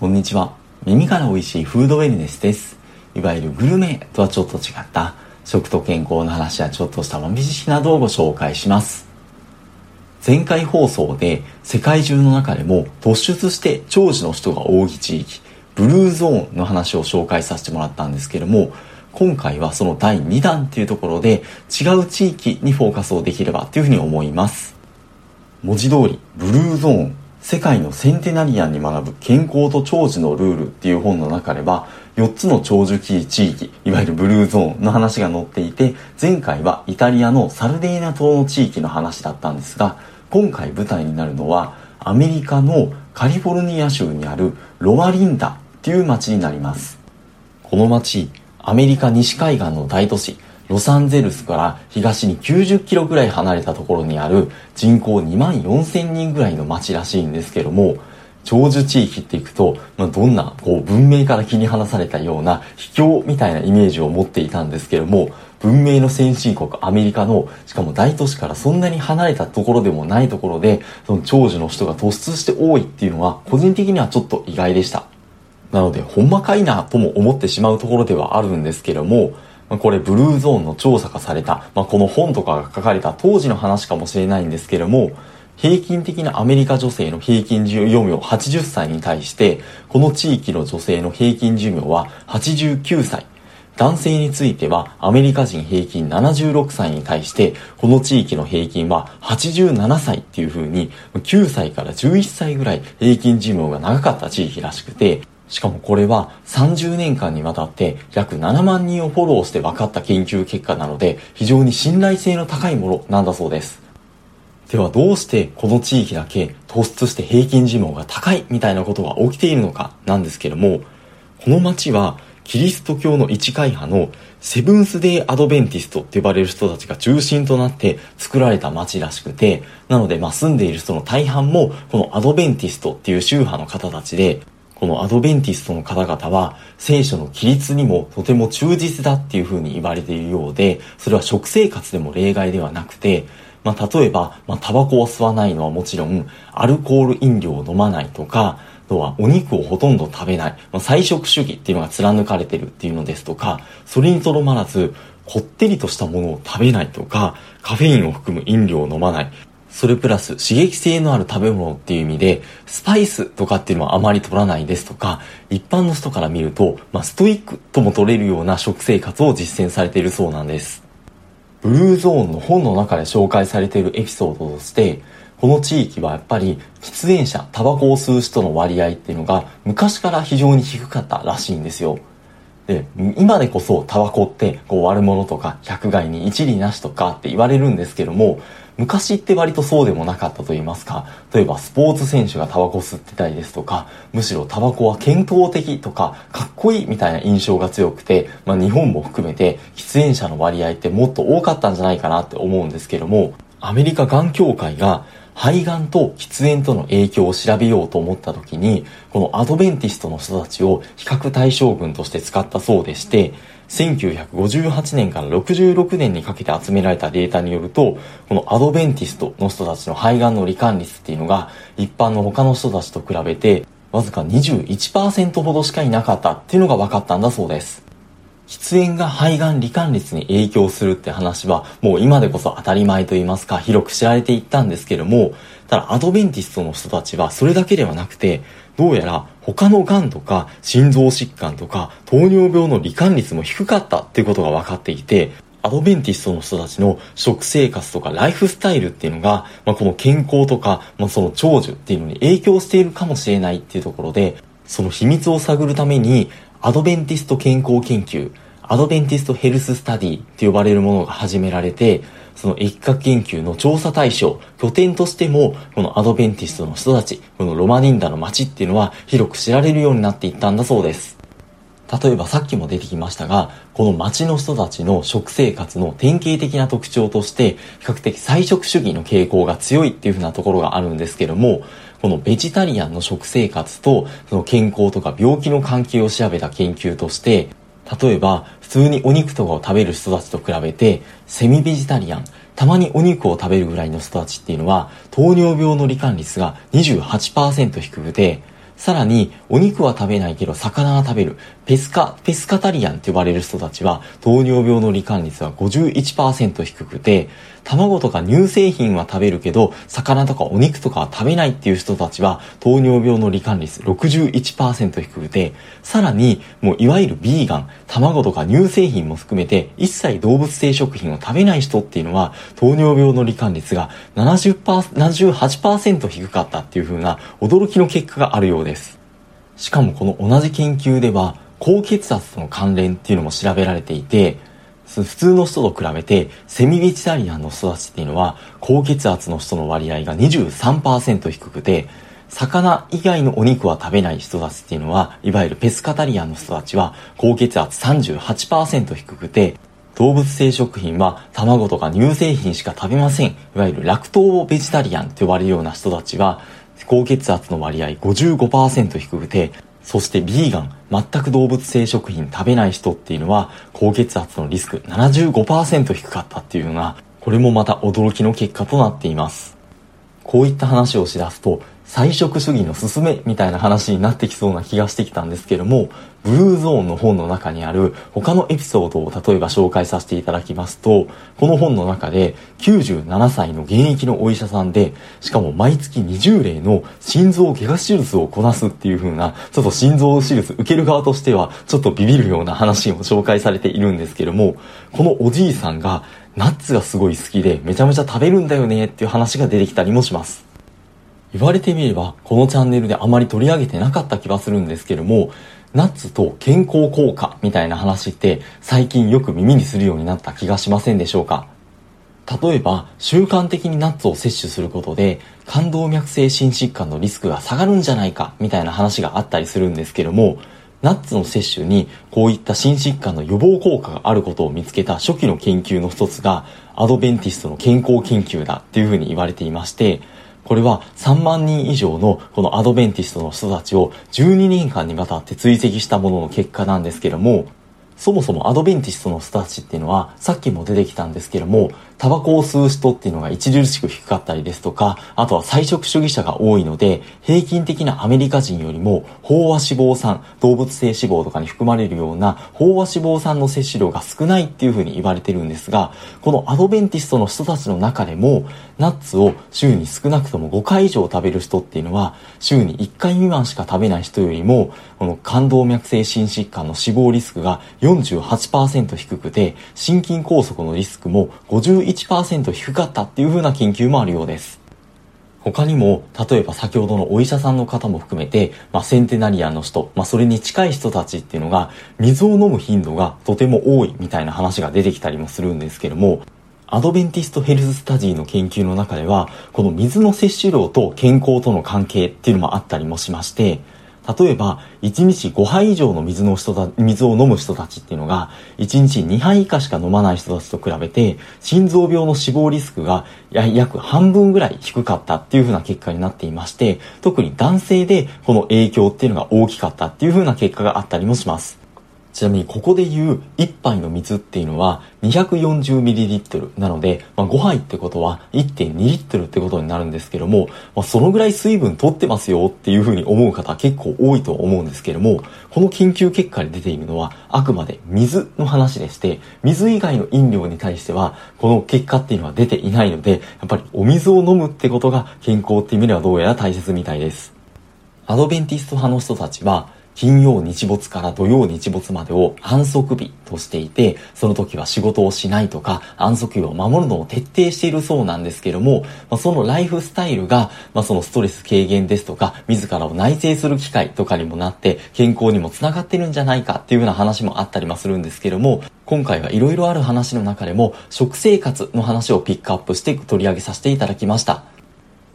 こんにちは。耳から美味しいフードウェルネスです。いわゆるグルメとはちょっと違った食と健康の話やちょっとした豆知識などをご紹介します。前回放送で世界中の中でも突出して長寿の人が多い地域、ブルーゾーンの話を紹介させてもらったんですけども、今回はその第2弾っていうところで違う地域にフォーカスをできればというふうに思います。文字通り、ブルーゾーン世界のセンテナリアンに学ぶ健康と長寿のルールっていう本の中では4つの長寿期地域いわゆるブルーゾーンの話が載っていて前回はイタリアのサルデーナ島の地域の話だったんですが今回舞台になるのはアメリカのカリフォルニア州にあるロワリンダっていう町になります。この町アメリカ西海岸の大都市ロサンゼルスから東に90キロぐらい離れたところにある人口2万4千人ぐらいの町らしいんですけども、長寿地域っていくと、まあ、どんなこう文明から切り離されたような秘境みたいなイメージを持っていたんですけども、文明の先進国アメリカの、しかも大都市からそんなに離れたところでもないところで、その長寿の人が突出して多いっていうのは、個人的にはちょっと意外でした。なので、ほんまかいなとも思ってしまうところではあるんですけども、これブルーゾーンの調査がされた、まあ、この本とかが書かれた当時の話かもしれないんですけれども、平均的なアメリカ女性の平均寿命80歳に対して、この地域の女性の平均寿命は89歳。男性についてはアメリカ人平均76歳に対して、この地域の平均は87歳っていう風に、9歳から11歳ぐらい平均寿命が長かった地域らしくて、しかもこれは30年間にわたって約7万人をフォローして分かった研究結果なので非常に信頼性の高いものなんだそうです。ではどうしてこの地域だけ突出して平均寿命が高いみたいなことが起きているのかなんですけども、この町はキリスト教の一会派のセブンスデイアドベンティストって呼ばれる人たちが中心となって作られた町らしくて、なのでまあ住んでいる人の大半もこのアドベンティストっていう宗派の方たちで、このアドベンティストの方々は聖書の規律にもとても忠実だっていうふうに言われているようで、それは食生活でも例外ではなくて、まあ、例えば、まあ、タバコを吸わないのはもちろん、アルコール飲料を飲まないとか、あとはお肉をほとんど食べない、まあ、菜食主義っていうのが貫かれてるっていうのですとか、それにとどまらず、こってりとしたものを食べないとか、カフェインを含む飲料を飲まない、それプラス刺激性のある食べ物っていう意味で、スパイスとかっていうのはあまり取らないですとか、一般の人から見ると、まあ、ストイックとも取れるような食生活を実践されているそうなんです。ブルーゾーンの本の中で紹介されているエピソードとして、この地域はやっぱり喫煙者、タバコを吸う人の割合っていうのが昔から非常に低かったらしいんですよ。で、今でこそタバコってこう悪者とか百害に一理なしとかって言われるんですけども、昔って割とそうでもなかったと言いますか、例えばスポーツ選手がタバコ吸ってたりですとか、むしろタバコは健康的とか、かっこいいみたいな印象が強くて、まあ日本も含めて喫煙者の割合ってもっと多かったんじゃないかなって思うんですけども、アメリカがん協会が肺がんと喫煙との影響を調べようと思った時に、このアドベンティストの人たちを比較対象群として使ったそうでして、1958年から66年にかけて集められたデータによると、このアドベンティストの人たちの肺がんの罹患率っていうのが、一般の他の人たちと比べて、わずか21%ほどしかいなかったっていうのが分かったんだそうです。喫煙が肺がん罹患率に影響するって話はもう今でこそ当たり前と言いますか広く知られていったんですけどもただアドベンティストの人たちはそれだけではなくてどうやら他の癌とか心臓疾患とか糖尿病の罹患率も低かったっていうことが分かっていて、アドベンティストの人たちの食生活とかライフスタイルっていうのが、まあ、この健康とか、まあ、その長寿っていうのに影響しているかもしれないっていうところで、その秘密を探るために、アドベンティスト健康研究、 Adventist Health Study と呼ばれるものが始められて、その疫学研究の調査対象、拠点としても、このアドベンティストの人たち、このロマリンダの街っていうのは広く知られるようになっていったんだそうです。例えばさっきも出てきましたが、この街の人たちの食生活の典型的な特徴として、比較的菜食主義の傾向が強いっていうふうなところがあるんですけども、このベジタリアンの食生活とその健康とか病気の関係を調べた研究として、例えば、普通にお肉とかを食べる人たちと比べて、セミベジタリアン、たまにお肉を食べるぐらいの人たちっていうのは、糖尿病の罹患率が28%低くて、さらに、お肉は食べないけど魚は食べる。ペスカ、ペスカタリアンって呼ばれる人たちは、糖尿病の罹患率は51%低くて、卵とか乳製品は食べるけど、魚とかお肉とかは食べないっていう人たちは、糖尿病の罹患率61%低くて、さらに、もういわゆるビーガン、卵とか乳製品も含めて、一切動物性食品を食べない人っていうのは、糖尿病の罹患率が70% 78%低かったっていう風な驚きの結果があるようです。しかもこの同じ研究では、高血圧との関連っていうのも調べられていて、普通の人と比べてセミベジタリアンの人たちっていうのは高血圧の人の割合が23%低くて魚以外のお肉は食べない人たちっていうのはいわゆるペスカタリアンの人たちは高血圧38%低くて動物性食品は卵とか乳製品しか食べません。いわゆるラクトーベジタリアンと呼ばれるような人たちは高血圧の割合55%低くてそしてビーガン、全く動物性食品食べない人っていうのは、高血圧のリスク75%低かったっていうのが、これもまた驚きの結果となっています。こういった話をしだすと、菜食主義の勧めみたいな話になってきそうな気がしてきたんですけども、ブルーゾーンの本の中にある他のエピソードを例えば紹介させていただきますと、この本の中で97歳の現役のお医者さんで、しかも毎月20例の心臓外科手術をこなすっていう風な、ちょっと心臓手術受ける側としてはちょっとビビるような話を紹介されているんですけども、このおじいさんがナッツがすごい好きでめちゃめちゃ食べるんだよねっていう話が出てきたりもします。言われてみれば、このチャンネルであまり取り上げてなかった気はするんですけども、ナッツと健康効果みたいな話って最近よく耳にするようになった気がしませんでしょうか？例えば、習慣的にナッツを摂取することで、冠動脈性心疾患のリスクが下がるんじゃないか、みたいな話があったりするんですけども、ナッツの摂取にこういった心疾患の予防効果があることを見つけた初期の研究の一つが、アドベンティストの健康研究だっていうふうに言われていまして、これは3万人以上のこのアドベンティストの人たちを12年間にわたって追跡したものの結果なんですけども、そもそもアドベンティストの人たちっていうのは、さっきも出てきたんですけども、タバコを吸う人っていうのが著しく低かったりですとか、あとは菜食主義者が多いので、平均的なアメリカ人よりも、飽和脂肪酸、動物性脂肪とかに含まれるような飽和脂肪酸の摂取量が少ないっていうふうに言われてるんですが、このアドベンティストの人たちの中でも、ナッツを週に少なくとも5回以上食べる人っていうのは、週に1回未満しか食べない人よりも、この冠動脈性心疾患の死亡リスクが48%低くて、心筋梗塞のリスクも51% 1%低かったっていう風な研究もあるようです。他にも、例えば先ほどのお医者さんの方も含めて、まあ、センテナリアンの人、まあ、それに近い人たちっていうのが、水を飲む頻度がとても多いみたいな話が出てきたりもするんですけども、アドベンティストヘルススタディの研究の中では、この水の摂取量と健康との関係っていうのもあったりもしまして、例えば、1日5杯以上の水の人だ、水を飲む人たちっていうのが、1日2杯以下しか飲まない人たちと比べて、心臓病の死亡リスクが約半分ぐらい低かったっていう風な結果になっていまして、特に男性でこの影響っていうのが大きかったっていう風な結果があったりもします。ちなみにここで言う1杯の水っていうのは 240ml なので、まあ、5杯ってことは1.2リットルってことになるんですけども、まあ、そのぐらい水分取ってますよっていうふうに思う方結構多いと思うんですけども、この研究結果に出ているのはあくまで水の話でして、水以外の飲料に対してはこの結果っていうのは出ていないので、やっぱりお水を飲むってことが健康っていう意味ではどうやら大切みたいです。アドベンティスト派の人たちは金曜日没から土曜日没までを安息日としていて、その時は仕事をしないとか、安息日を守るのを徹底しているそうなんですけども、まあ、そのライフスタイルが、まあ、そのストレス軽減ですとか、自らを内省する機会とかにもなって、健康にもつながってるんじゃないかっていうような話もあったりもするんですけども、今回はいろいろある話の中でも、食生活の話をピックアップして取り上げさせていただきました。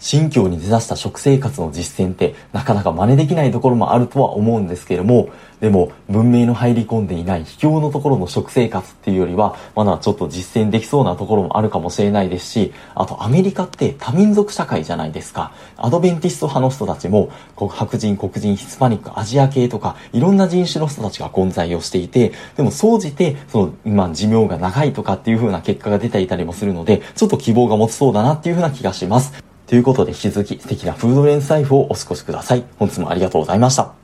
新疆に根ざした食生活の実践ってなかなか真似できないところもあるとは思うんですけれども、でも文明の入り込んでいない秘境のところの食生活っていうよりは、まだちょっと実践できそうなところもあるかもしれないですし、あとアメリカって多民族社会じゃないですか。アドベンティスト派の人たちも、白人、黒人、ヒスパニック、アジア系とか、いろんな人種の人たちが混在をしていて、でも総じて、その、まあ、寿命が長いとかっていう風な結果が出ていたりもするので、ちょっと希望が持ちそうだなっていう風な気がします。ということで引き続き素敵なフードレンズライフをお過ごしください。本日もありがとうございました。